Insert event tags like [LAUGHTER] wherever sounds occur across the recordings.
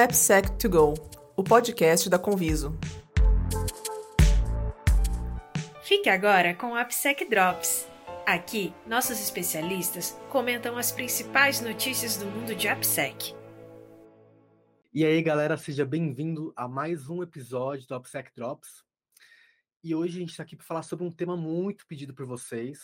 AppSec2Go, o podcast da Conviso. Fique agora com o AppSec Drops. Aqui, nossos especialistas comentam as principais notícias do mundo de AppSec. E aí, galera, seja bem-vindo a mais um episódio do AppSec Drops. E hoje a gente está aqui para falar sobre um tema muito pedido por vocês,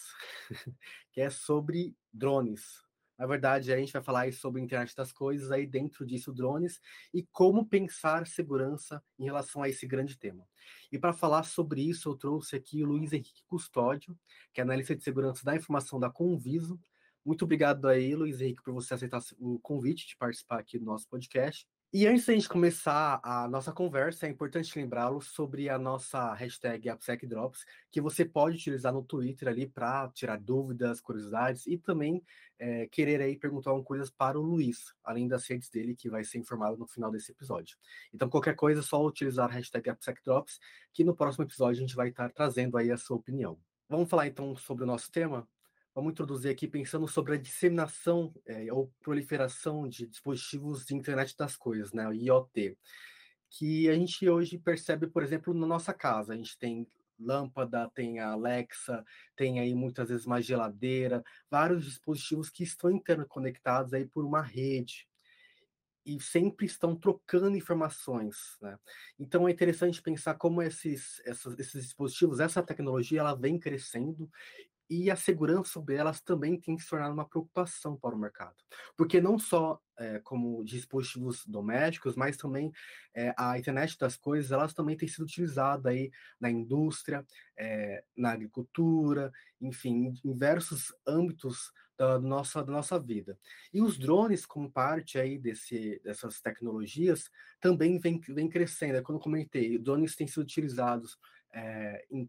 [LAUGHS] que é sobre drones. Na verdade, a gente vai falar sobre a internet das coisas, aí dentro disso, drones, e como pensar segurança em relação a esse grande tema. E para falar sobre isso, eu trouxe aqui o Luiz Henrique Custódio, que é analista de segurança da informação da Conviso. Muito obrigado aí, Luiz Henrique, por você aceitar o convite de participar aqui do nosso podcast. E antes da gente começar a nossa conversa, é importante lembrá-lo sobre a nossa hashtag AppSecDrops, que você pode utilizar no Twitter ali para tirar dúvidas, curiosidades e também é, querer aí perguntar algumas coisas para o Luiz, além das redes dele, que vai ser informado no final desse episódio. Então, qualquer coisa, é só utilizar a hashtag AppSecDrops, que no próximo episódio a gente vai estar trazendo aí a sua opinião. Vamos falar então sobre o nosso tema? Vamos introduzir aqui pensando sobre a disseminação é, ou proliferação de dispositivos de internet das coisas, né, o IoT, que a gente hoje percebe, por exemplo, na nossa casa. A gente tem lâmpada, tem a Alexa, tem aí muitas vezes uma geladeira, vários dispositivos que estão interconectados aí por uma rede e sempre estão trocando informações, né? Então é interessante pensar como esses, esses, esses dispositivos, essa tecnologia, ela vem crescendo e a segurança sobre elas também tem se tornado uma preocupação para o mercado. Porque não só é, como dispositivos domésticos, mas também é, a internet das coisas, elas também têm sido utilizadas aí na indústria, é, na agricultura, enfim, em diversos âmbitos da nossa, da nossa vida. E os drones, como parte aí desse, dessas tecnologias, também vem, vem crescendo. É como eu comentei, drones têm sido utilizados é, em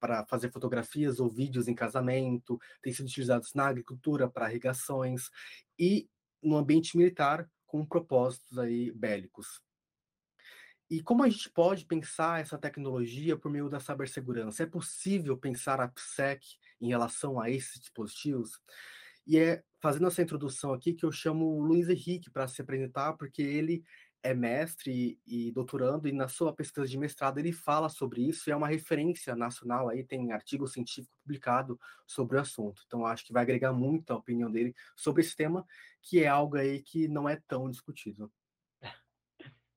para fazer fotografias ou vídeos em casamento, têm sido utilizados na agricultura para irrigações e no ambiente militar com propósitos aí bélicos. E como a gente pode pensar essa tecnologia por meio da cibersegurança? É possível pensar a PSEC em relação a esses dispositivos? E é fazendo essa introdução aqui que eu chamo o Luiz Henrique para se apresentar, porque ele é mestre e doutorando, e na sua pesquisa de mestrado ele fala sobre isso, e é uma referência nacional, aí tem artigo científico publicado sobre o assunto. Então, acho que vai agregar muito a opinião dele sobre esse tema, que é algo aí que não é tão discutido.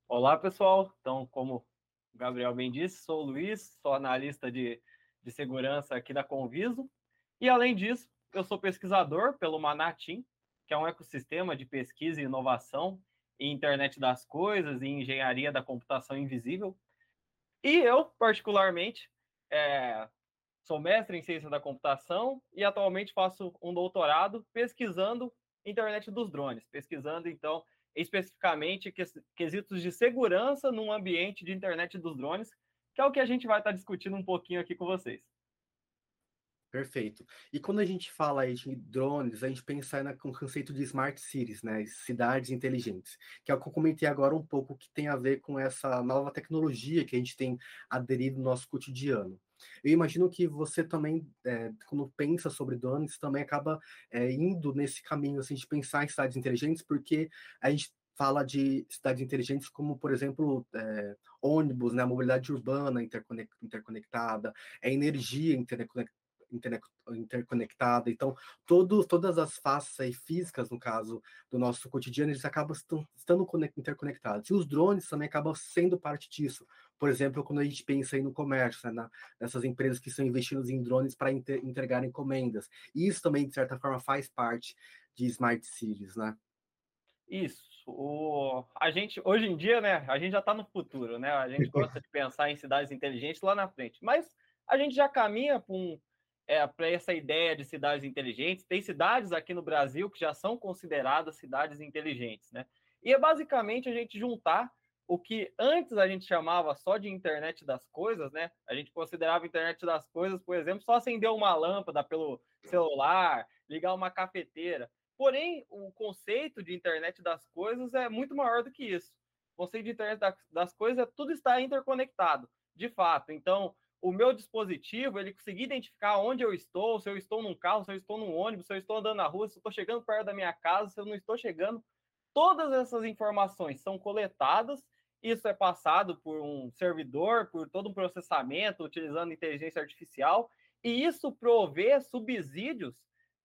Olá, pessoal. Então, como o Gabriel bem disse, sou o Luiz, sou analista de, de segurança aqui da Conviso, e além disso, eu sou pesquisador pelo Manatim, que é um ecossistema de pesquisa e inovação em internet das coisas, em engenharia da computação invisível. E eu, particularmente, é, sou mestre em ciência da computação e atualmente faço um doutorado pesquisando internet dos drones, pesquisando, então, especificamente quesitos de segurança num ambiente de internet dos drones, que é o que a gente vai estar discutindo um pouquinho aqui com vocês. Perfeito. E quando a gente fala aí de drones, a gente pensa no conceito de smart cities, né? Cidades inteligentes, que é o que eu comentei agora um pouco, que tem a ver com essa nova tecnologia que a gente tem aderido no nosso cotidiano. Eu imagino que você também, é, quando pensa sobre drones, também acaba é, indo nesse caminho assim, de pensar em cidades inteligentes, porque a gente fala de cidades inteligentes como, por exemplo, é, ônibus, né, mobilidade urbana interconectada, a energia interconectada interconectada. Então, todo, todas as faces físicas, no caso do nosso cotidiano, eles acabam estando interconectados. E os drones também acabam sendo parte disso. Por exemplo, quando a gente pensa aí no comércio, né, na, nessas empresas que estão investindo em drones para entregar encomendas. E isso também, de certa forma, faz parte de smart cities, né? Isso. O, a gente, hoje em dia, né, a gente já está no futuro, né? A gente [LAUGHS] gosta de pensar em cidades inteligentes lá na frente. Mas a gente já caminha para um, é, para essa ideia de cidades inteligentes. Tem cidades aqui no Brasil que já são consideradas cidades inteligentes, né? E é basicamente a gente juntar o que antes a gente chamava só de internet das coisas, né? A gente considerava internet das coisas, por exemplo, só acender uma lâmpada pelo celular, ligar uma cafeteira. Porém, o conceito de internet das coisas é muito maior do que isso. O conceito de internet das coisas é tudo está interconectado, de fato. Então, o meu dispositivo, ele conseguir identificar onde eu estou, se eu estou num carro, se eu estou num ônibus, se eu estou andando na rua, se eu estou chegando perto da minha casa, se eu não estou chegando, todas essas informações são coletadas, isso é passado por um servidor, por todo um processamento utilizando inteligência artificial, e isso provê subsídios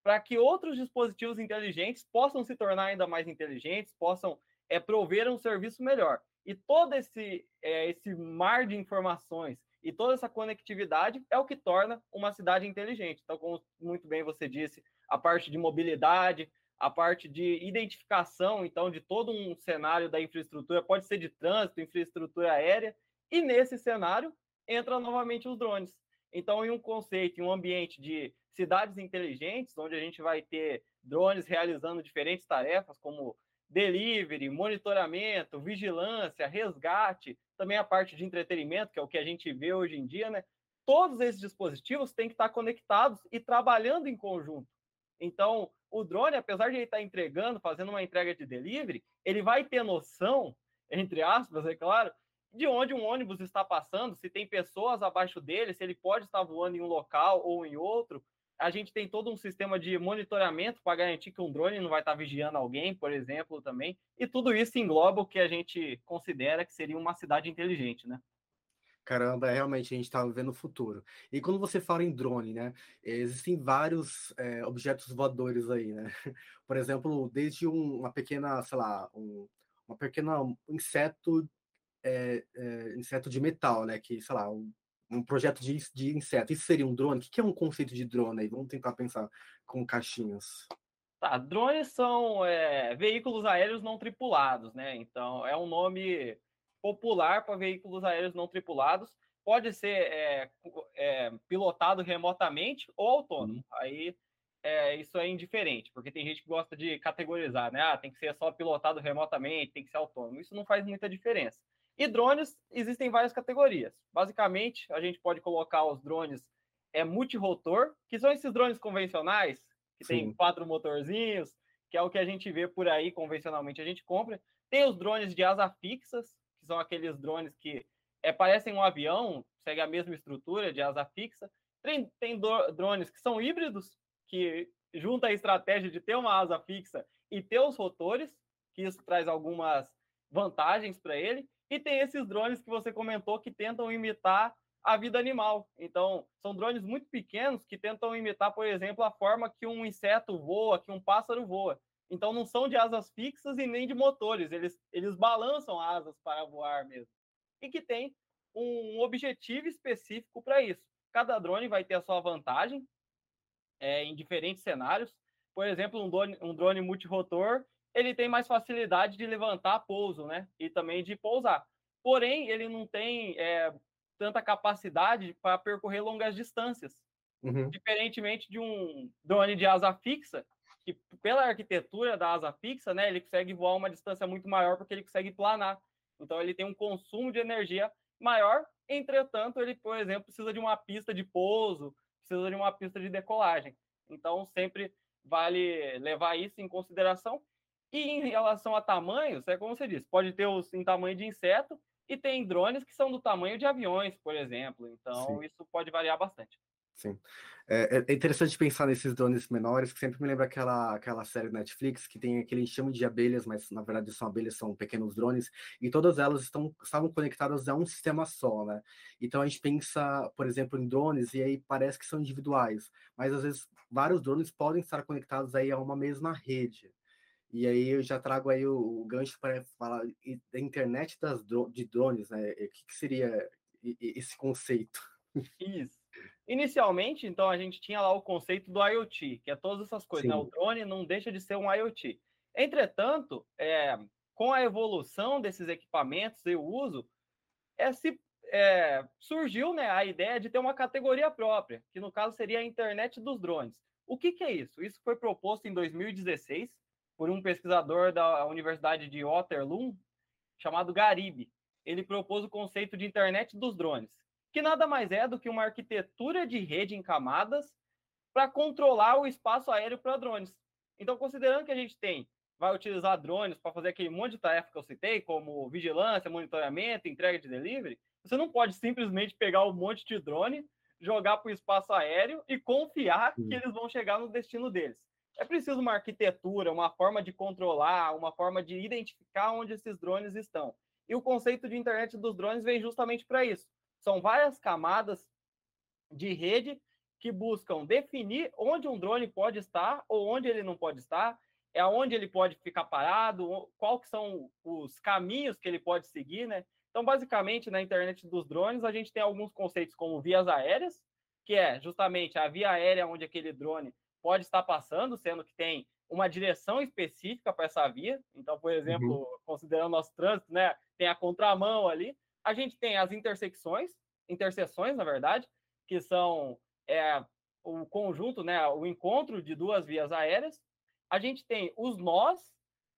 para que outros dispositivos inteligentes possam se tornar ainda mais inteligentes, possam é, prover um serviço melhor. E todo esse, é, esse mar de informações e toda essa conectividade é o que torna uma cidade inteligente. Então, como muito bem você disse, a parte de mobilidade, a parte de identificação, então, de todo um cenário da infraestrutura, pode ser de trânsito, infraestrutura aérea, e nesse cenário entra novamente os drones. Então, em um conceito, em um ambiente de cidades inteligentes, onde a gente vai ter drones realizando diferentes tarefas, como delivery, monitoramento, vigilância, resgate, também a parte de entretenimento, que é o que a gente vê hoje em dia, né? Todos esses dispositivos têm que estar conectados e trabalhando em conjunto. Então, o drone, apesar de ele estar entregando, fazendo uma entrega de delivery, ele vai ter noção, entre aspas, é claro, de onde um ônibus está passando, se tem pessoas abaixo dele, se ele pode estar voando em um local ou em outro, a gente tem todo um sistema de monitoramento para garantir que um drone não vai estar vigiando alguém, por exemplo, também. E tudo isso engloba o que a gente considera que seria uma cidade inteligente, né? Caramba, é, realmente a gente está vivendo o futuro. E quando você fala em drone, né? Existem vários é, objetos voadores aí, né? [LAUGHS] Por exemplo, desde um, uma pequena, sei lá, um, uma pequena inseto, é, é, inseto de metal, né? Que, sei lá, um, um projeto de, de inseto. Isso seria um drone? O que é um conceito de drone aí? Vamos tentar pensar com caixinhas. Tá, drones são é, veículos aéreos não tripulados, né? Então, é um nome popular para veículos aéreos não tripulados. Pode ser é, é, pilotado remotamente ou autônomo. Uhum. Aí é, isso é indiferente, porque tem gente que gosta de categorizar, né? Ah, tem que ser só pilotado remotamente, tem que ser autônomo. Isso não faz muita diferença. E drones, existem várias categorias. Basicamente, a gente pode colocar os drones é, multirotor, que são esses drones convencionais, que Sim. tem quatro motorzinhos, que é o que a gente vê por aí, convencionalmente a gente compra. Tem os drones de asa fixas, que são aqueles drones que é, parecem um avião, segue a mesma estrutura de asa fixa. Tem, tem drones que são híbridos, que junta a estratégia de ter uma asa fixa e ter os rotores, que isso traz algumas vantagens para ele. E tem esses drones que você comentou que tentam imitar a vida animal. Então, são drones muito pequenos que tentam imitar, por exemplo, a forma que um inseto voa, que um pássaro voa. Então, não são de asas fixas e nem de motores, eles, eles balançam asas para voar mesmo. E que tem um objetivo específico para isso. Cada drone vai ter a sua vantagem é, em diferentes cenários. Por exemplo, um drone, um drone multirotor, ele tem mais facilidade de levantar pouso, né? E também de pousar. Porém, ele não tem é, tanta capacidade para percorrer longas distâncias. Uhum. Diferentemente de um drone de asa fixa, que pela arquitetura da asa fixa, né, ele consegue voar uma distância muito maior porque ele consegue planar. Então ele tem um consumo de energia maior. Entretanto, ele, por exemplo, precisa de uma pista de pouso, precisa de uma pista de decolagem. Então sempre vale levar isso em consideração. E em relação a tamanhos, é como você disse, pode ter os em tamanho de inseto e tem drones que são do tamanho de aviões, por exemplo. Então, Sim. isso pode variar bastante. Sim. É, é, é, interessante pensar nesses drones menores, que sempre me lembra aquela, aquela série Netflix que tem aquele enxame de abelhas, mas na verdade são abelhas, são pequenos drones, e todas elas estão, estavam conectadas a um sistema só, né? Então a gente pensa, por exemplo, em drones, e aí parece que são individuais, mas às vezes vários drones podem estar conectados aí a uma mesma rede. E aí eu já trago aí o, o gancho para falar da internet das de drones, né? O que, que seria esse conceito? Isso. Inicialmente, então, a gente tinha lá o conceito do IoT, que é todas essas coisas. Né? O drone não deixa de ser um IoT. Entretanto, é, com a evolução desses equipamentos e o uso, é, se, é, surgiu né, a ideia de ter uma categoria própria, que no caso seria a internet dos drones. O que, que é isso? Isso foi proposto em 2016 por um pesquisador da Universidade de Waterloo, chamado Garibe. Ele propôs o conceito de internet dos drones, que nada mais é do que uma arquitetura de rede em camadas para controlar o espaço aéreo para drones. Então, considerando que a gente tem, vai utilizar drones para fazer aquele monte de tarefa que eu citei, como vigilância, monitoramento, entrega de delivery, você não pode simplesmente pegar um monte de drone, jogar para o espaço aéreo e confiar que eles vão chegar no destino deles. É preciso uma arquitetura, uma forma de controlar, uma forma de identificar onde esses drones estão. E o conceito de internet dos drones vem justamente para isso. São várias camadas de rede que buscam definir onde um drone pode estar ou onde ele não pode estar, é onde ele pode ficar parado, qual que são os caminhos que ele pode seguir, né? Então, basicamente, na internet dos drones, a gente tem alguns conceitos como vias aéreas, que é justamente a via aérea onde aquele drone pode estar passando, sendo que tem uma direção específica para essa via. Então, por exemplo, uhum. considerando nosso trânsito, né, tem a contramão ali. A gente tem as intersecções, interseções, na verdade, que são é, o conjunto, né, o encontro de duas vias aéreas. A gente tem os nós,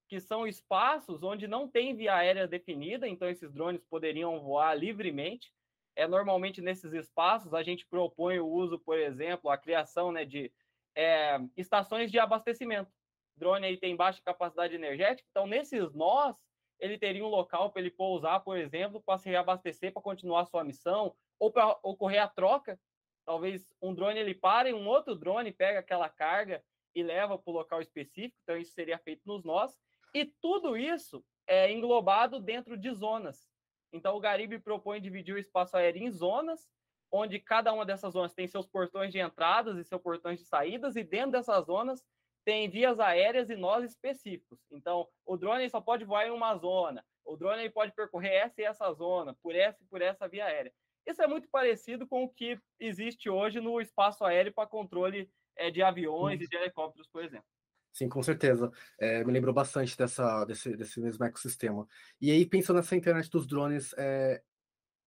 que são espaços onde não tem via aérea definida, então esses drones poderiam voar livremente. É normalmente nesses espaços a gente propõe o uso, por exemplo, a criação né, de é, estações de abastecimento. O drone aí tem baixa capacidade energética, então nesses nós ele teria um local para ele pousar, por exemplo, para se reabastecer, para continuar sua missão, ou para ocorrer a troca. Talvez um drone ele pare, um outro drone pega aquela carga e leva para o local específico, então isso seria feito nos nós. E tudo isso é englobado dentro de zonas. Então o Garibe propõe dividir o espaço aéreo em zonas, onde cada uma dessas zonas tem seus portões de entradas e seus portões de saídas, e dentro dessas zonas tem vias aéreas e nós específicos. Então, o drone só pode voar em uma zona, o drone pode percorrer essa e essa zona, por essa e por essa via aérea. Isso é muito parecido com o que existe hoje no espaço aéreo para controle é, de aviões e de helicópteros, por exemplo. Sim, com certeza. É, me lembrou bastante dessa, desse, desse mesmo ecossistema. E aí, pensando nessa internet dos drones, é,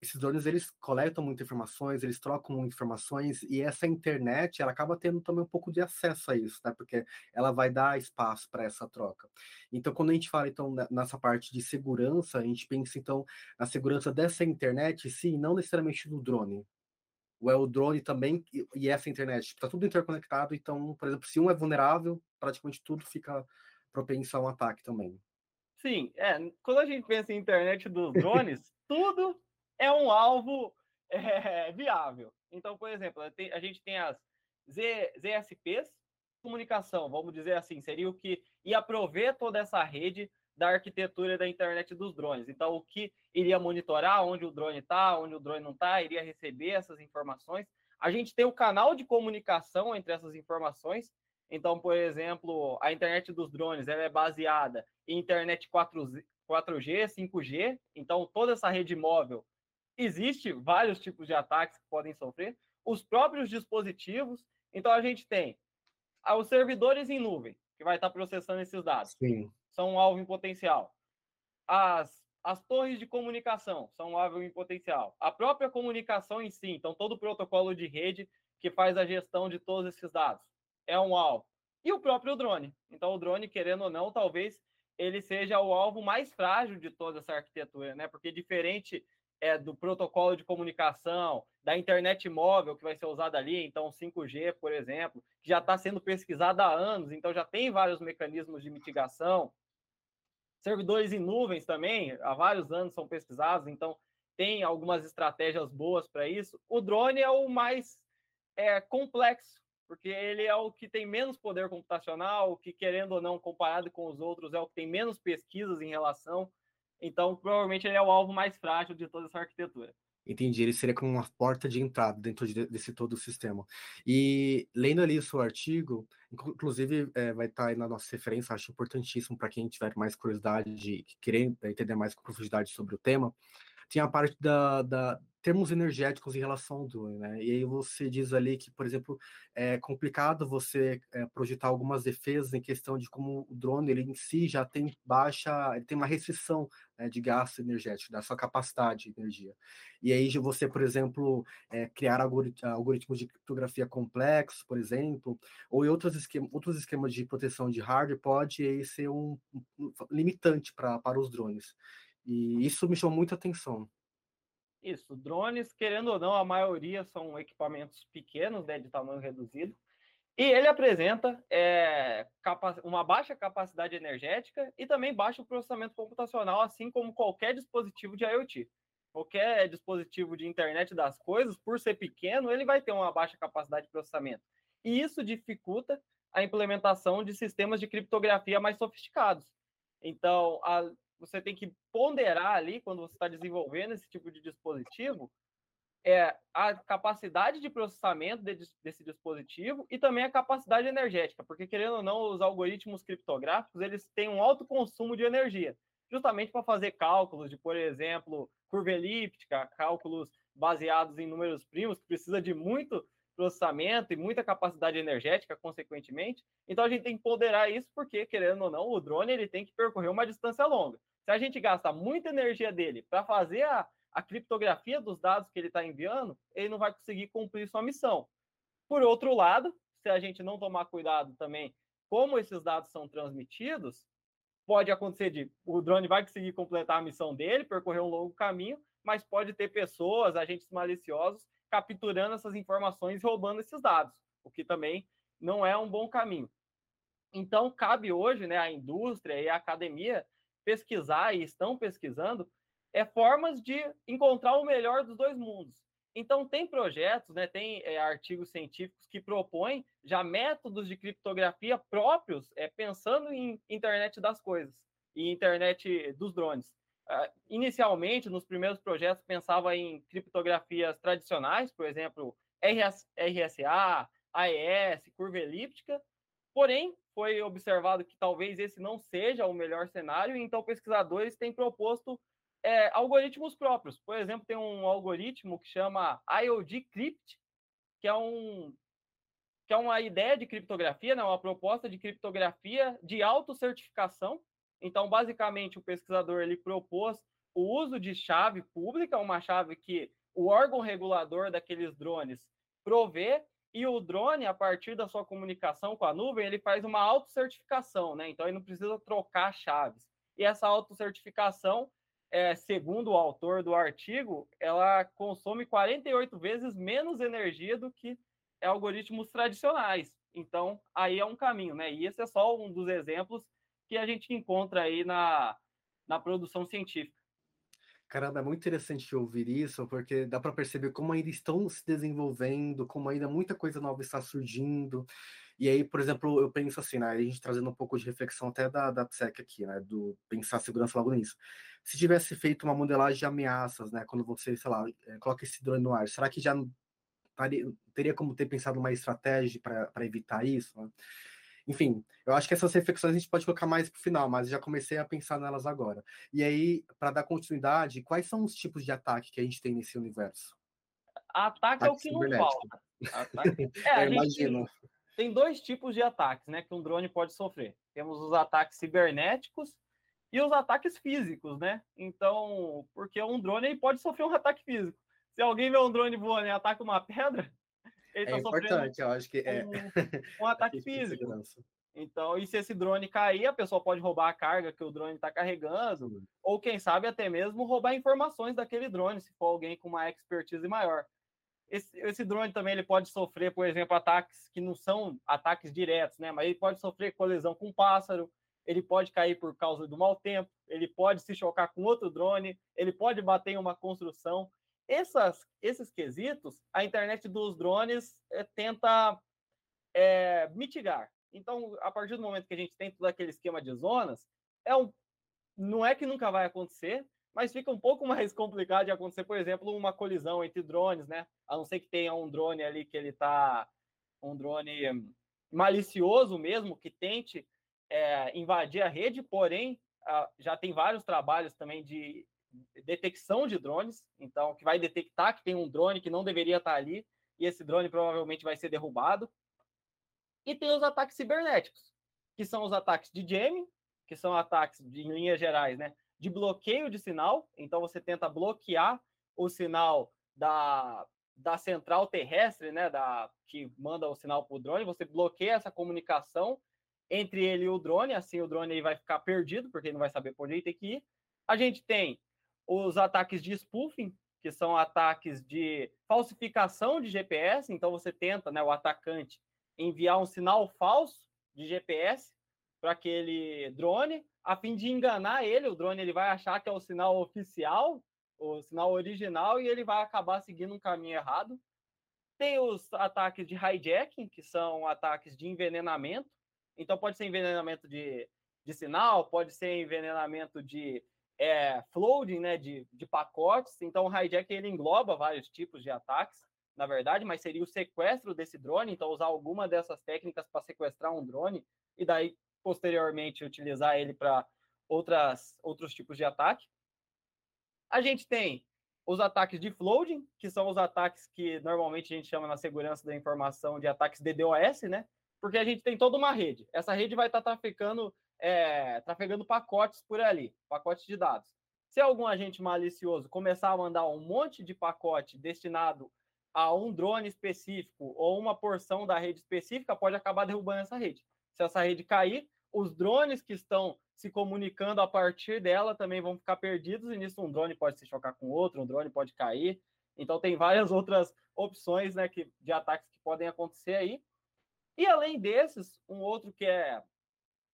esses drones eles coletam muitas informações, eles trocam informações e essa internet ela acaba tendo também um pouco de acesso a isso, né? Porque ela vai dar espaço para essa troca. Então, quando a gente fala então nessa parte de segurança, a gente pensa então na segurança dessa internet, sim, não necessariamente do drone, ou é o drone também e essa internet. Está tudo interconectado, então, por exemplo, se um é vulnerável, praticamente tudo fica propenso a um ataque também. Sim, é. Quando a gente pensa em internet dos drones, [LAUGHS] tudo é um alvo é, [LAUGHS] viável. Então, por exemplo, a gente tem as Z, ZSPs, comunicação, vamos dizer assim, seria o que ia prover toda essa rede da arquitetura da internet dos drones. Então, o que iria monitorar onde o drone está, onde o drone não está, iria receber essas informações. A gente tem o canal de comunicação entre essas informações. Então, por exemplo, a internet dos drones ela é baseada em internet 4G, 4G 5G. Então, toda essa rede móvel existe vários tipos de ataques que podem sofrer. Os próprios dispositivos. Então, a gente tem os servidores em nuvem, que vai estar processando esses dados. Sim são um alvo em potencial. As, as torres de comunicação são um alvo em potencial. A própria comunicação em si, então todo o protocolo de rede que faz a gestão de todos esses dados é um alvo. E o próprio drone. Então o drone, querendo ou não, talvez ele seja o alvo mais frágil de toda essa arquitetura, né? Porque diferente é, do protocolo de comunicação, da internet móvel que vai ser usada ali, então 5G, por exemplo, que já está sendo pesquisada há anos, então já tem vários mecanismos de mitigação. Servidores em nuvens também, há vários anos são pesquisados, então tem algumas estratégias boas para isso. O drone é o mais é, complexo, porque ele é o que tem menos poder computacional, o que, querendo ou não, comparado com os outros, é o que tem menos pesquisas em relação. Então, provavelmente, ele é o alvo mais frágil de toda essa arquitetura. Entendi, ele seria como uma porta de entrada dentro de, desse todo o sistema. E lendo ali o seu artigo, inclusive é, vai estar aí na nossa referência, acho importantíssimo para quem tiver mais curiosidade de querer entender mais com profundidade sobre o tema, tem a parte da, da termos energéticos em relação ao drone, né? E aí você diz ali que, por exemplo, é complicado você é, projetar algumas defesas em questão de como o drone ele em si já tem baixa, ele tem uma restrição né, de gasto energético, da sua capacidade de energia. E aí você, por exemplo, é, criar algoritmos de criptografia complexos, por exemplo, ou outros, esquema, outros esquemas de proteção de hardware pode aí, ser um, um limitante pra, para os drones. E isso me chamou muita atenção. Isso, drones, querendo ou não, a maioria são equipamentos pequenos, né, de tamanho reduzido, e ele apresenta é, uma baixa capacidade energética e também baixo processamento computacional, assim como qualquer dispositivo de IoT. Qualquer dispositivo de internet das coisas, por ser pequeno, ele vai ter uma baixa capacidade de processamento. E isso dificulta a implementação de sistemas de criptografia mais sofisticados. Então, a, você tem que ponderar ali, quando você está desenvolvendo esse tipo de dispositivo, é a capacidade de processamento de, desse dispositivo e também a capacidade energética, porque querendo ou não, os algoritmos criptográficos eles têm um alto consumo de energia, justamente para fazer cálculos de, por exemplo, curva elíptica, cálculos baseados em números primos, que precisa de muito processamento e muita capacidade energética, consequentemente. Então a gente tem que ponderar isso, porque querendo ou não, o drone ele tem que percorrer uma distância longa. Se a gente gasta muita energia dele para fazer a a criptografia dos dados que ele está enviando, ele não vai conseguir cumprir sua missão. Por outro lado, se a gente não tomar cuidado também como esses dados são transmitidos, pode acontecer de o drone vai conseguir completar a missão dele, percorrer um longo caminho, mas pode ter pessoas, agentes maliciosos, capturando essas informações e roubando esses dados, o que também não é um bom caminho. Então, cabe hoje né, à indústria e à academia pesquisar, e estão pesquisando, é formas de encontrar o melhor dos dois mundos. Então, tem projetos, né, tem é, artigos científicos que propõem já métodos de criptografia próprios, é, pensando em internet das coisas e internet dos drones. Uh, inicialmente, nos primeiros projetos, pensava em criptografias tradicionais, por exemplo, RS, RSA, AES, curva elíptica, porém, foi observado que talvez esse não seja o melhor cenário, então pesquisadores têm proposto é, algoritmos próprios. Por exemplo, tem um algoritmo que chama IOD Crypt, que é um que é uma ideia de criptografia, né, uma proposta de criptografia de autocertificação. Então, basicamente, o pesquisador ele propôs o uso de chave pública, uma chave que o órgão regulador daqueles drones provê, e o drone, a partir da sua comunicação com a nuvem, ele faz uma autocertificação, né? Então ele não precisa trocar chaves. E essa autocertificação é, segundo o autor do artigo, ela consome 48 vezes menos energia do que algoritmos tradicionais. Então, aí é um caminho, né? E esse é só um dos exemplos que a gente encontra aí na, na produção científica. Caramba, é muito interessante ouvir isso, porque dá para perceber como ainda estão se desenvolvendo, como ainda muita coisa nova está surgindo. E aí, por exemplo, eu penso assim, né? A gente trazendo um pouco de reflexão até da, da PSEC aqui, né? Do pensar segurança logo nisso. Se tivesse feito uma modelagem de ameaças, né? Quando você, sei lá, eh, coloca esse drone no ar, será que já taria, teria como ter pensado uma estratégia para evitar isso? Né? Enfim, eu acho que essas reflexões a gente pode colocar mais para o final, mas já comecei a pensar nelas agora. E aí, para dar continuidade, quais são os tipos de ataque que a gente tem nesse universo? Ataque, ataque é o que não falta. Ataque... [LAUGHS] É, eu imagino. Tem dois tipos de ataques né, que um drone pode sofrer. Temos os ataques cibernéticos e os ataques físicos, né? Então, porque um drone pode sofrer um ataque físico. Se alguém vê um drone voando e ataca uma pedra, ele é tá importante, eu acho que é um, um [LAUGHS] ataque físico. Então, e se esse drone cair, a pessoa pode roubar a carga que o drone está carregando, ou quem sabe até mesmo roubar informações daquele drone, se for alguém com uma expertise maior. Esse, esse, drone também ele pode sofrer, por exemplo, ataques que não são ataques diretos, né? Mas ele pode sofrer colisão com um pássaro, ele pode cair por causa do mau tempo, ele pode se chocar com outro drone, ele pode bater em uma construção. Essas, esses quesitos, a internet dos drones é, tenta é, mitigar. Então, a partir do momento que a gente tem todo aquele esquema de zonas, é um, não é que nunca vai acontecer, mas fica um pouco [LAUGHS] mais complicado de acontecer, por exemplo, uma colisão entre drones, né? A não ser que tenha um drone ali que ele tá um drone malicioso mesmo, que tente é, invadir a rede, porém, já tem vários trabalhos também de detecção de drones, então, que vai detectar que tem um drone que não deveria estar ali, e esse drone provavelmente vai ser derrubado. E tem os ataques cibernéticos, que são os ataques de jamming, que são ataques, de, em linhas gerais, né? de bloqueio de sinal, então você tenta bloquear o sinal da, da central terrestre, né, da, que manda o sinal para o drone, você bloqueia essa comunicação entre ele e o drone, assim o drone vai ficar perdido, porque ele não vai saber por onde ele tem que ir. A gente tem os ataques de spoofing, que são ataques de falsificação de GPS, então você tenta, né, o atacante, enviar um sinal falso de GPS para aquele drone, a fim de enganar ele, o drone ele vai achar que é o sinal oficial, o sinal original, e ele vai acabar seguindo um caminho errado. Tem os ataques de hijacking, que são ataques de envenenamento. Então, pode ser envenenamento de, de sinal, pode ser envenenamento de é, flooding, né, de, de pacotes. Então, o hijack ele engloba vários tipos de ataques, na verdade, mas seria o sequestro desse drone. Então, usar alguma dessas técnicas para sequestrar um drone e daí, posteriormente, utilizar ele para outros tipos de ataque. A gente tem os ataques de flooding, que são os ataques que normalmente a gente chama na segurança da informação de ataques DDoS, né? Porque a gente tem toda uma rede. Essa rede vai estar tá traficando, é, trafegando pacotes por ali, pacotes de dados. Se algum agente malicioso começar a mandar um monte de pacote destinado a um drone específico ou uma porção da rede específica, pode acabar derrubando essa rede. Se essa rede cair, os drones que estão se comunicando a partir dela também vão ficar perdidos, e nisso um drone pode se chocar com outro, um drone pode cair. Então tem várias outras opções né, que, de ataques que podem acontecer aí. E além desses, um outro que é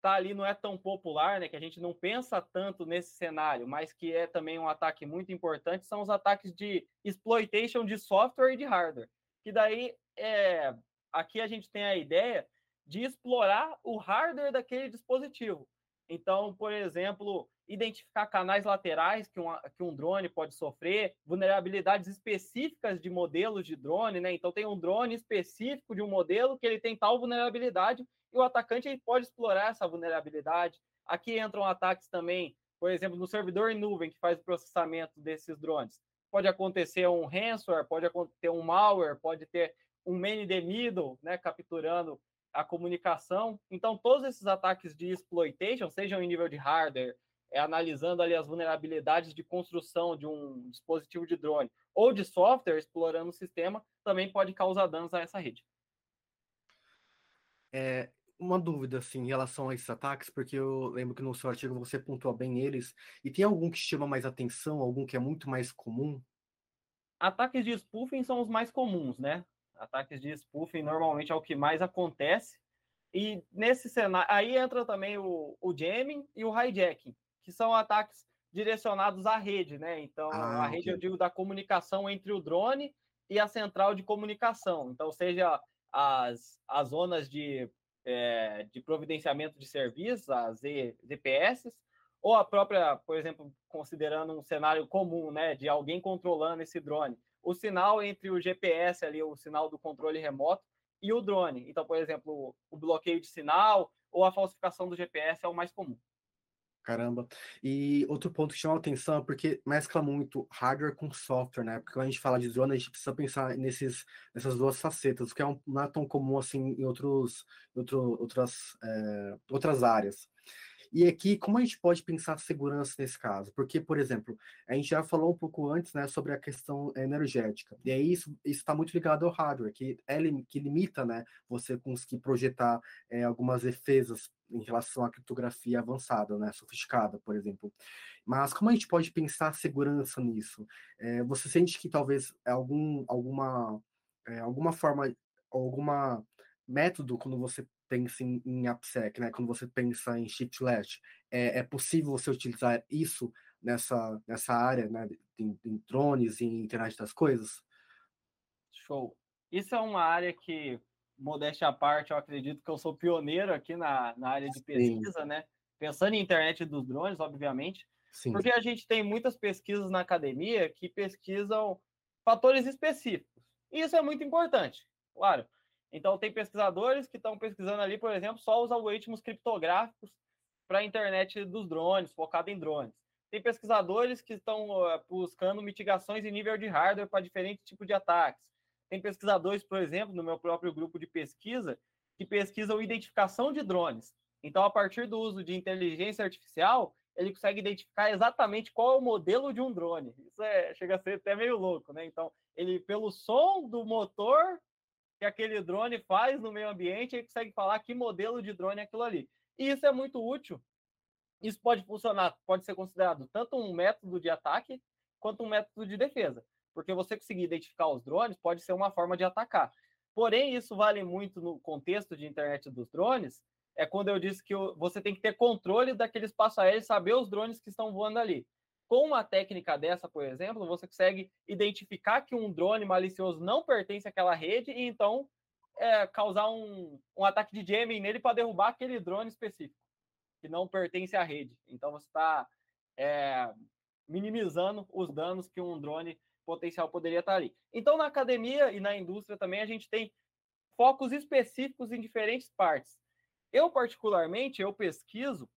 tá ali não é tão popular, né, que a gente não pensa tanto nesse cenário, mas que é também um ataque muito importante, são os ataques de exploitation de software e de hardware. Que daí é, aqui a gente tem a ideia de explorar o hardware daquele dispositivo. Então, por exemplo, identificar canais laterais que um, que um drone pode sofrer, vulnerabilidades específicas de modelos de drone, né? Então, tem um drone específico de um modelo que ele tem tal vulnerabilidade e o atacante ele pode explorar essa vulnerabilidade. Aqui entram ataques também, por exemplo, no servidor em nuvem que faz o processamento desses drones. Pode acontecer um ransomware, pode acontecer um malware, pode ter um man in the middle, né, capturando a comunicação. Então, todos esses ataques de exploitation, sejam em nível de hardware, é, analisando ali as vulnerabilidades de construção de um dispositivo de drone, ou de software, explorando o sistema, também pode causar danos a essa rede. É, uma dúvida, assim, em relação a esses ataques, porque eu lembro que no seu artigo você pontuou bem eles, e tem algum que chama mais atenção, algum que é muito mais comum? Ataques de spoofing são os mais comuns, né? Ataques de spoofing normalmente é o que mais acontece. E nesse cenário, aí entra também o, o jamming e o hijacking, que são ataques direcionados à rede, né? Então, ah, a rede, eu digo, da comunicação entre o drone e a central de comunicação. Então, seja as, as zonas de, é, de providenciamento de serviços, as ZPS, ou a própria, por exemplo, considerando um cenário comum, né, de alguém controlando esse drone, o sinal entre o GPS ali, o sinal do controle remoto, e o drone. Então, por exemplo, o bloqueio de sinal ou a falsificação do GPS é o mais comum. Caramba. E outro ponto que chama atenção é porque mescla muito hardware com software, né? Porque quando a gente fala de drone, a gente precisa pensar nesses, nessas duas facetas, que é um, não é tão comum assim em outros, outro, outras, é, outras áreas. E aqui, como a gente pode pensar segurança nesse caso? Porque, por exemplo, a gente já falou um pouco antes né, sobre a questão energética, e aí isso está muito ligado ao hardware, que, é, que limita né, você conseguir projetar é, algumas defesas em relação à criptografia avançada, né, sofisticada, por exemplo. Mas como a gente pode pensar segurança nisso? É, você sente que talvez algum, alguma, é, alguma forma, alguma método quando você pensa em, em AppSec, né? Quando você pensa em shift left, é, é possível você utilizar isso nessa, nessa área, né? Em, em drones e em internet das coisas? Show. Isso é uma área que, modéstia à parte, eu acredito que eu sou pioneiro aqui na, na área de pesquisa, Sim. né? Pensando em internet dos drones, obviamente. Sim. Porque a gente tem muitas pesquisas na academia que pesquisam fatores específicos. E isso é muito importante, claro. Então, tem pesquisadores que estão pesquisando ali, por exemplo, só os algoritmos criptográficos para a internet dos drones, focado em drones. Tem pesquisadores que estão uh, buscando mitigações em nível de hardware para diferentes tipos de ataques. Tem pesquisadores, por exemplo, no meu próprio grupo de pesquisa, que pesquisam identificação de drones. Então, a partir do uso de inteligência artificial, ele consegue identificar exatamente qual é o modelo de um drone. Isso é, chega a ser até meio louco, né? Então, ele, pelo som do motor, que aquele drone faz no meio ambiente, ele consegue falar que modelo de drone é aquilo ali. E isso é muito útil. Isso pode funcionar, pode ser considerado tanto um método de ataque quanto um método de defesa, porque você conseguir identificar os drones pode ser uma forma de atacar. Porém, isso vale muito no contexto de internet dos drones, é quando eu disse que você tem que ter controle daquele espaço aéreo e saber os drones que estão voando ali. Com uma técnica dessa, por exemplo, você consegue identificar que um drone malicioso não pertence àquela rede e então é, causar um, um ataque de jamming nele para derrubar aquele drone específico que não pertence à rede. Então você está é, minimizando os danos que um drone potencial poderia estar ali. Então na academia e na indústria também a gente tem focos específicos em diferentes partes. Eu particularmente eu pesquiso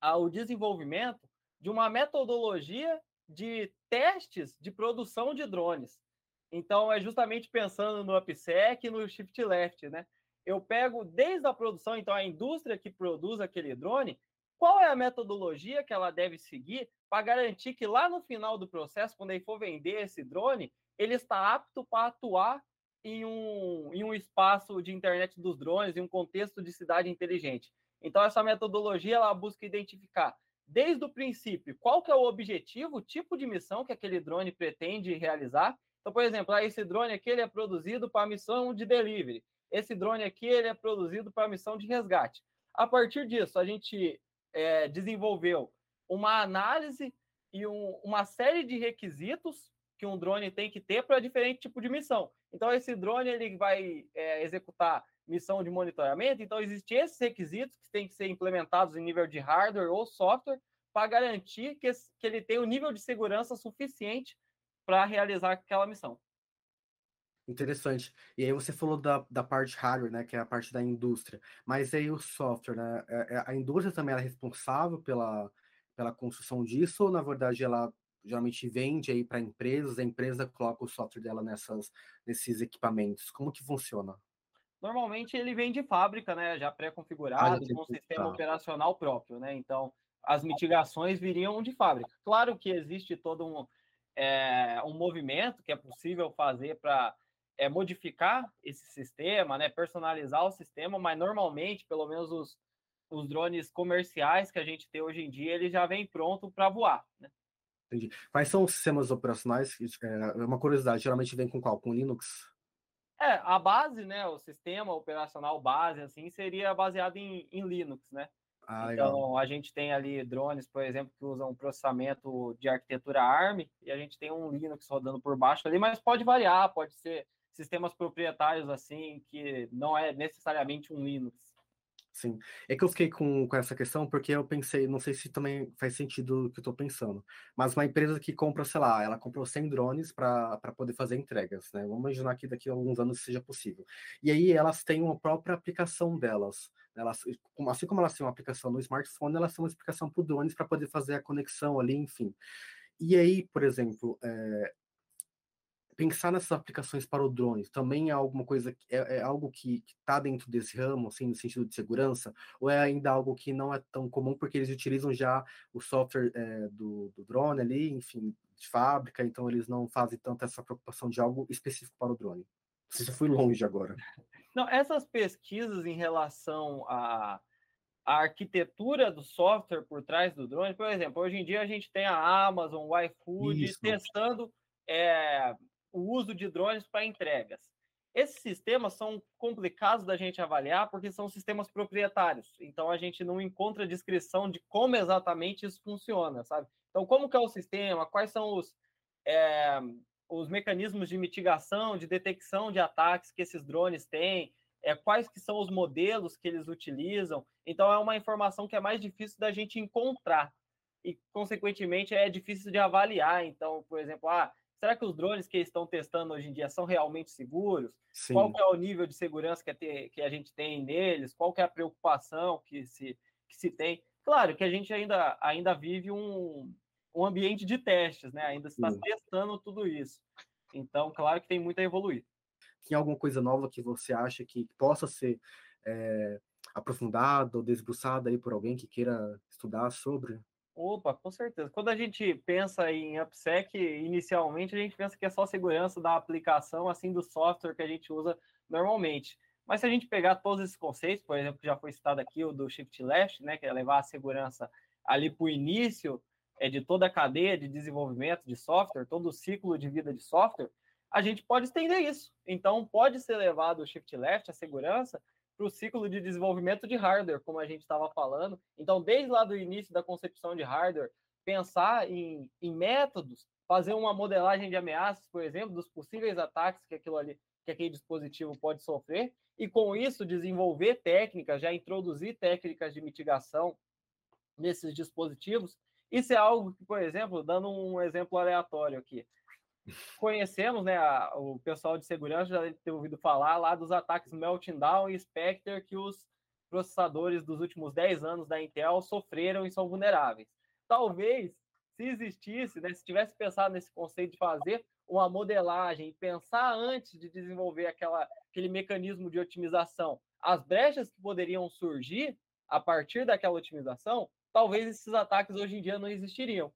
o desenvolvimento de uma metodologia de testes de produção de drones. Então, é justamente pensando no UpSec e no Shift Left, né? Eu pego desde a produção, então, a indústria que produz aquele drone, qual é a metodologia que ela deve seguir para garantir que lá no final do processo, quando ele for vender esse drone, ele está apto para atuar em um, em um espaço de internet dos drones, em um contexto de cidade inteligente. Então, essa metodologia ela busca identificar desde o princípio qual que é o objetivo, o tipo de missão que aquele drone pretende realizar. Então, por exemplo, ah, esse drone aqui ele é produzido para a missão de delivery. Esse drone aqui ele é produzido para a missão de resgate. A partir disso, a gente é, desenvolveu uma análise e um, uma série de requisitos que um drone tem que ter para diferente tipo de missão. Então, esse drone ele vai é, executar missão de monitoramento. Então, existem esses requisitos que têm que ser implementados em nível de hardware ou software para garantir que, que ele tenha o um nível de segurança suficiente para realizar aquela missão. Interessante. E aí você falou da, da parte hardware, né, que é a parte da indústria. Mas aí o software, né? É, é, a indústria também é responsável pela, pela construção disso, ou na verdade ela geralmente vende aí para empresas, a empresa coloca o software dela nessas, nesses equipamentos. Como que funciona? Normalmente ele vem de fábrica, né? Já pré-configurado, ah, com um sistema tá. operacional próprio, né? Então as mitigações viriam de fábrica. Claro que existe todo um, é, um movimento que é possível fazer para é, modificar esse sistema, né? Personalizar o sistema, mas normalmente, pelo menos os, os drones comerciais que a gente tem hoje em dia, ele já vem pronto para voar, né? Entendi. Quais são os sistemas operacionais? É uma curiosidade, geralmente vem com qual? Com Linux? É, a base, né, o sistema operacional base, assim, seria baseado em, em Linux, né? Ah, então, a gente tem ali drones, por exemplo, que usam processamento de arquitetura ARM, e a gente tem um Linux rodando por baixo ali, mas pode variar, pode ser sistemas proprietários, assim, que não é necessariamente um Linux. Sim. É que eu fiquei com, com essa questão porque eu pensei, não sei se também faz sentido o que eu estou pensando, mas uma empresa que compra, sei lá, ela comprou 100 drones para poder fazer entregas, né? Vamos imaginar que daqui a alguns anos seja possível. E aí elas têm uma própria aplicação delas. Né? Elas, assim como elas têm uma aplicação no smartphone, elas têm uma aplicação para drones para poder fazer a conexão ali, enfim. E aí, por exemplo, é, pensar nessas aplicações para o drone também é alguma coisa é, é algo que está dentro desse ramo, assim, no sentido de segurança, ou é ainda algo que não é tão comum porque eles utilizam já o software é, do, do drone ali, enfim, de fábrica, então eles não fazem tanto essa preocupação de algo específico para o drone. Já foi longe agora. [LAUGHS] Não, essas pesquisas em relação à, à arquitetura do software por trás do drone, por exemplo, hoje em dia a gente tem a Amazon, o iFood testando é, o uso de drones para entregas. Esses sistemas são complicados da gente avaliar porque são sistemas proprietários. Então a gente não encontra descrição de como exatamente isso funciona, sabe? Então como que é o sistema? Quais são os é, os mecanismos de mitigação, de detecção de ataques que esses drones têm? É, quais que são os modelos que eles utilizam? Então é uma informação que é mais difícil da gente encontrar e consequentemente é difícil de avaliar. Então, por exemplo, ah, Será que os drones que estão testando hoje em dia são realmente seguros? Sim. Qual é o nível de segurança que, é que a gente tem neles? Qual é a preocupação que se, que se tem? Claro que a gente ainda, ainda vive um, um ambiente de testes, né? Ainda está testando tudo isso. Então, claro que tem muito a evoluir. Tem alguma coisa nova que você acha que possa ser é, aprofundada ou desbruçada aí por alguém que queira estudar sobre? Opa, com certeza. Quando a gente pensa em AppSec, inicialmente a gente pensa que é só segurança da aplicação, assim, do software que a gente usa normalmente. Mas se a gente pegar todos esses conceitos, por exemplo, que já foi citado aqui, o do Shift Left, né, que é levar a segurança ali para o início é, de toda a cadeia de desenvolvimento de software, todo o ciclo de vida de software, a gente pode estender isso. Então, pode ser levado o Shift Left, a segurança, para o ciclo de desenvolvimento de hardware, como a gente estava falando. Então, desde lá do início da concepção de hardware, pensar em, em métodos, fazer uma modelagem de ameaças, por exemplo, dos possíveis ataques que aquilo ali, que aquele dispositivo pode sofrer, e com isso desenvolver técnicas, já introduzir técnicas de mitigação nesses dispositivos. Isso é algo que, por exemplo, dando um exemplo aleatório aqui, conhecemos, né, a, o pessoal de segurança já deve ter ouvido falar lá dos ataques Melting Down e Spectre que os processadores dos últimos 10 anos da Intel sofreram e são vulneráveis. Talvez, se existisse, né, se tivesse pensado nesse conceito de fazer uma modelagem, pensar antes de desenvolver aquela, aquele mecanismo de otimização, as brechas que poderiam surgir a partir daquela otimização, talvez esses ataques hoje em dia não existiriam.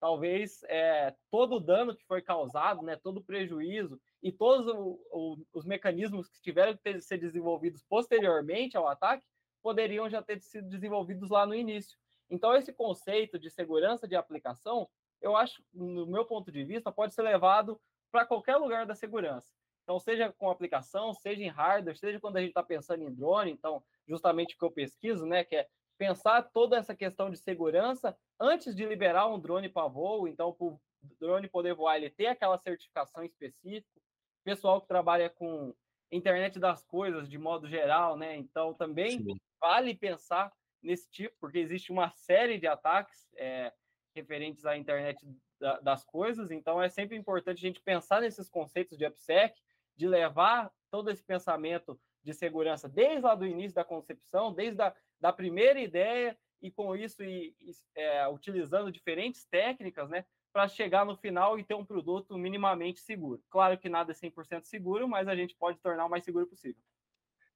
Talvez é, todo o dano que foi causado, né, todo o prejuízo e todos o, o, os mecanismos que tiveram que ser desenvolvidos posteriormente ao ataque poderiam já ter sido desenvolvidos lá no início. Então, esse conceito de segurança de aplicação, eu acho, no meu ponto de vista, pode ser levado para qualquer lugar da segurança. Então, seja com aplicação, seja em hardware, seja quando a gente está pensando em drone, então, justamente o que eu pesquiso, né, que é pensar toda essa questão de segurança antes de liberar um drone para voo, então, para o drone poder voar, ele ter aquela certificação específica. Pessoal que trabalha com internet das coisas de modo geral, né? Então, também Sim. vale pensar nesse tipo, porque existe uma série de ataques é, referentes à internet da, das coisas, então é sempre importante a gente pensar nesses conceitos de AppSec, de levar todo esse pensamento de segurança desde lá do início da concepção, desde a da primeira ideia, e com isso e, e é, utilizando diferentes técnicas, né, para chegar no final e ter um produto minimamente seguro. Claro que nada é 100% seguro, mas a gente pode tornar o mais seguro possível.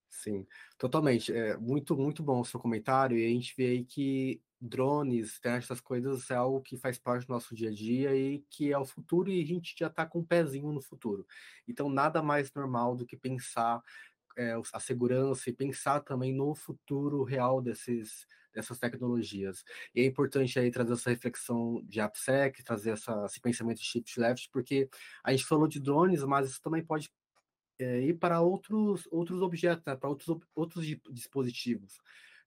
Sim, totalmente. É muito, muito bom o seu comentário. E a gente vê aí que drones, né, essas coisas é algo que faz parte do nosso dia a dia e que é o futuro e a gente já está com um pezinho no futuro. Então, nada mais normal do que pensar é, a segurança e pensar também no futuro real desses, dessas tecnologias. E é importante aí trazer essa reflexão de AppSec, trazer essa, esse pensamento de shift left, porque a gente falou de drones, mas isso também pode é, ir para outros, outros objetos, né, para outros, outros dispositivos,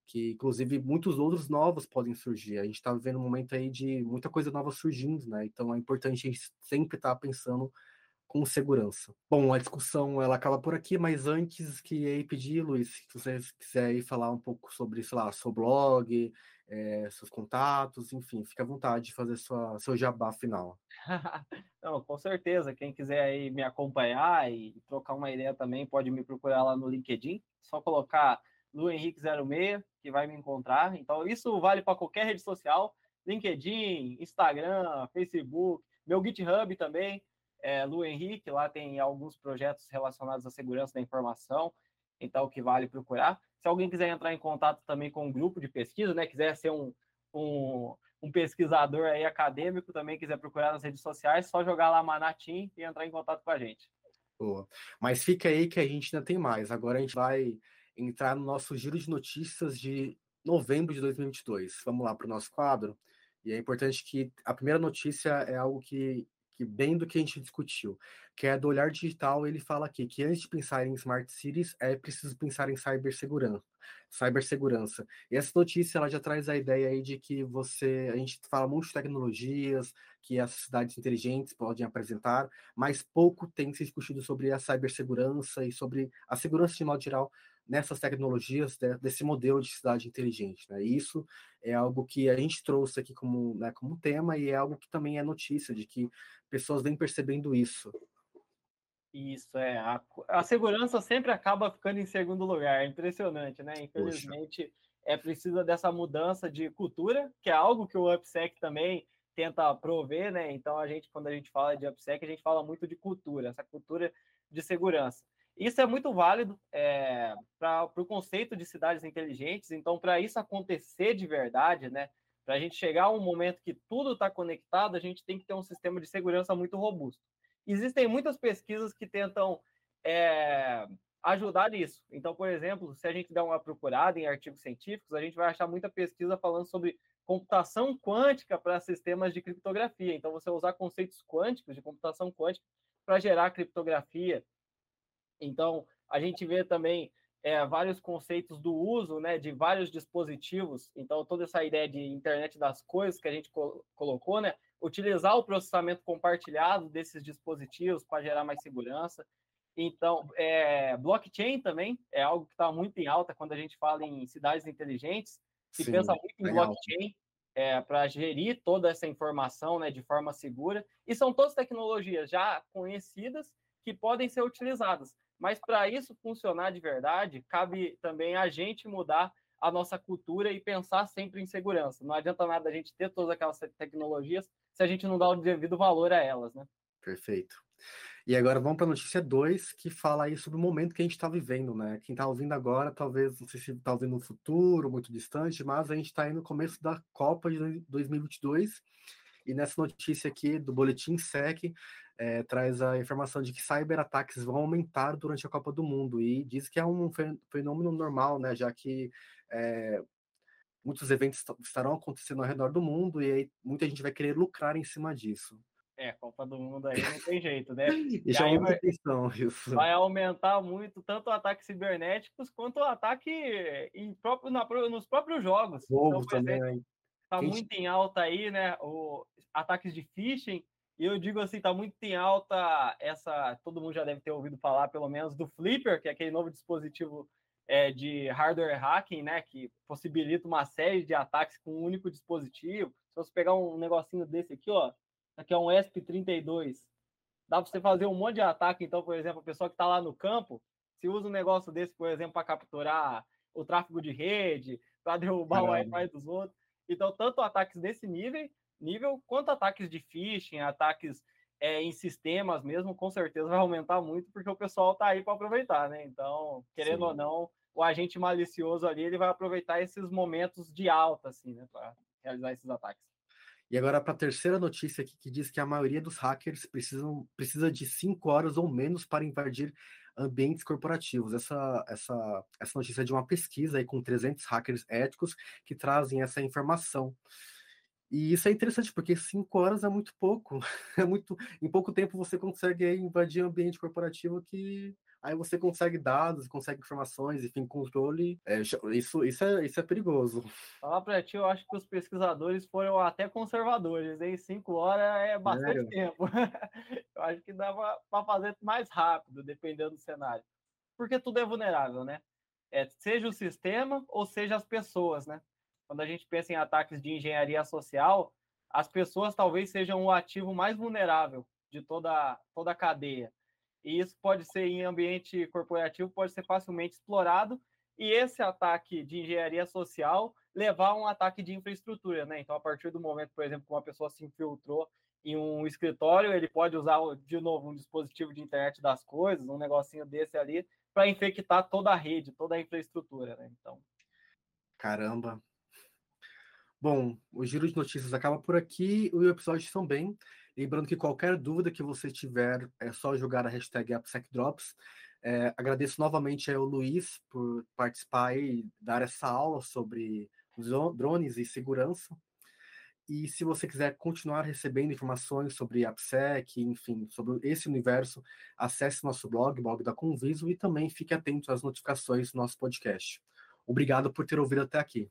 que inclusive muitos outros novos podem surgir. A gente está vivendo um momento aí de muita coisa nova surgindo, né? Então é importante a gente sempre estar tá pensando com segurança. Bom, a discussão ela acaba por aqui, mas antes que aí pedir, Luiz, se você quiser aí falar um pouco sobre, sei lá, seu blog, é, seus contatos, enfim, fique à vontade de fazer sua, seu jabá final. [LAUGHS] Não, com certeza. Quem quiser aí me acompanhar e trocar uma ideia também, pode me procurar lá no LinkedIn. Só colocar Lu Henrique 06, que vai me encontrar. Então, isso vale para qualquer rede social: LinkedIn, Instagram, Facebook, meu GitHub também é, Lu Henrique, lá tem alguns projetos relacionados à segurança da informação, então que vale procurar. Se alguém quiser entrar em contato também com um grupo de pesquisa, né, quiser ser um, um, um pesquisador aí acadêmico, também quiser procurar nas redes sociais, só jogar lá Manatim e entrar em contato com a gente. Boa. Mas fica aí que a gente ainda tem mais. Agora a gente vai entrar no nosso giro de notícias de novembro de 2022. Vamos lá para o nosso quadro. E é importante que a primeira notícia é algo que que bem do que a gente discutiu, que é do olhar digital, ele fala aqui que antes de pensar em smart cities, é preciso pensar em cibersegurança. Cibersegurança. E essa notícia ela já traz a ideia aí de que você, a gente fala muito de tecnologias que as cidades inteligentes podem apresentar, mas pouco tem se discutido sobre a cibersegurança e sobre a segurança de modo geral nessas tecnologias né, desse modelo de cidade inteligente. Né? E isso é algo que a gente trouxe aqui como, né, como tema e é algo que também é notícia, de que pessoas vêm percebendo isso. Isso, é. A, a segurança sempre acaba ficando em segundo lugar, é impressionante, né? Infelizmente, Poxa. é preciso dessa mudança de cultura, que é algo que o UpSec também tenta prover, né? Então, a gente, quando a gente fala de UpSec, a gente fala muito de cultura, essa cultura de segurança. Isso é muito válido é, para o conceito de cidades inteligentes. Então, para isso acontecer de verdade, né, para a gente chegar a um momento que tudo está conectado, a gente tem que ter um sistema de segurança muito robusto. Existem muitas pesquisas que tentam é, ajudar nisso. Então, por exemplo, se a gente der uma procurada em artigos científicos, a gente vai achar muita pesquisa falando sobre computação quântica para sistemas de criptografia. Então, você usar conceitos quânticos de computação quântica para gerar criptografia então, a gente vê também é, vários conceitos do uso né, de vários dispositivos. Então, toda essa ideia de internet das coisas que a gente co colocou, né, utilizar o processamento compartilhado desses dispositivos para gerar mais segurança. Então, é, blockchain também é algo que está muito em alta quando a gente fala em cidades inteligentes. Se Sim, pensa muito em blockchain é, para gerir toda essa informação né, de forma segura. E são todas tecnologias já conhecidas que podem ser utilizadas. Mas para isso funcionar de verdade, cabe também a gente mudar a nossa cultura e pensar sempre em segurança. Não adianta nada a gente ter todas aquelas tecnologias se a gente não dá o devido valor a elas, né? Perfeito. E agora vamos para a notícia 2, que fala aí sobre o momento que a gente está vivendo, né? Quem está ouvindo agora, talvez, não sei se está ouvindo no futuro, muito distante, mas a gente está aí no começo da Copa de 2022. E nessa notícia aqui do Boletim SEC, é, traz a informação de que cyberataques vão aumentar durante a Copa do Mundo e diz que é um fenômeno normal, né, já que é, muitos eventos estarão acontecendo ao redor do mundo e aí muita gente vai querer lucrar em cima disso. É, Copa do Mundo aí não tem jeito, né? e já vai, atenção, isso. vai aumentar muito tanto o ataque cibernéticos quanto o ataque em próprio, na, nos próprios jogos. Então, também. Está muito em alta aí, né? O, ataques de phishing e eu digo assim, tá muito em alta essa. Todo mundo já deve ter ouvido falar, pelo menos, do Flipper, que é aquele novo dispositivo é, de hardware hacking, né? Que possibilita uma série de ataques com um único dispositivo. Se você pegar um negocinho desse aqui, ó, aqui é um ESP32. Dá para você fazer um monte de ataque. Então, por exemplo, a pessoa que está lá no campo, se usa um negócio desse, por exemplo, para capturar o tráfego de rede, para [LAUGHS] derrubar Caramba. o Wi-Fi dos outros. Então, tanto ataques desse nível, nível, quanto ataques de phishing, ataques é, em sistemas mesmo, com certeza vai aumentar muito, porque o pessoal está aí para aproveitar, né? Então, querendo Sim. ou não, o agente malicioso ali, ele vai aproveitar esses momentos de alta, assim, né, para realizar esses ataques. E agora para a terceira notícia aqui, que diz que a maioria dos hackers precisam, precisa de cinco horas ou menos para invadir ambientes corporativos. Essa, essa, essa notícia é de uma pesquisa aí com 300 hackers éticos que trazem essa informação. E isso é interessante, porque cinco horas é muito pouco. [LAUGHS] É muito. Em pouco tempo você consegue invadir um ambiente corporativo que aí você consegue dados, consegue informações, enfim, controle. É, isso, isso, é, isso é perigoso. Falar para ti, eu acho que os pesquisadores foram até conservadores, em cinco horas é bastante é. tempo. [LAUGHS] eu acho que dava para fazer mais rápido, dependendo do cenário. Porque tudo é vulnerável, né? É, seja o sistema ou seja as pessoas, né? Quando a gente pensa em ataques de engenharia social, as pessoas talvez sejam o ativo mais vulnerável de toda, toda a cadeia. E isso pode ser em ambiente corporativo, pode ser facilmente explorado, e esse ataque de engenharia social levar a um ataque de infraestrutura, né? Então, a partir do momento, por exemplo, que uma pessoa se infiltrou em um escritório, ele pode usar de novo um dispositivo de internet das coisas, um negocinho desse ali, para infectar toda a rede, toda a infraestrutura, né? Então. Caramba, Bom, o giro de notícias acaba por aqui e o episódio também. Lembrando que qualquer dúvida que você tiver, é só jogar a hashtag AppSecDrops. É, agradeço novamente ao Luiz por participar e dar essa aula sobre drones e segurança. E se você quiser continuar recebendo informações sobre AppSec, enfim, sobre esse universo, acesse nosso blog, blog da Conviso, e também fique atento às notificações do nosso podcast. Obrigado por ter ouvido até aqui.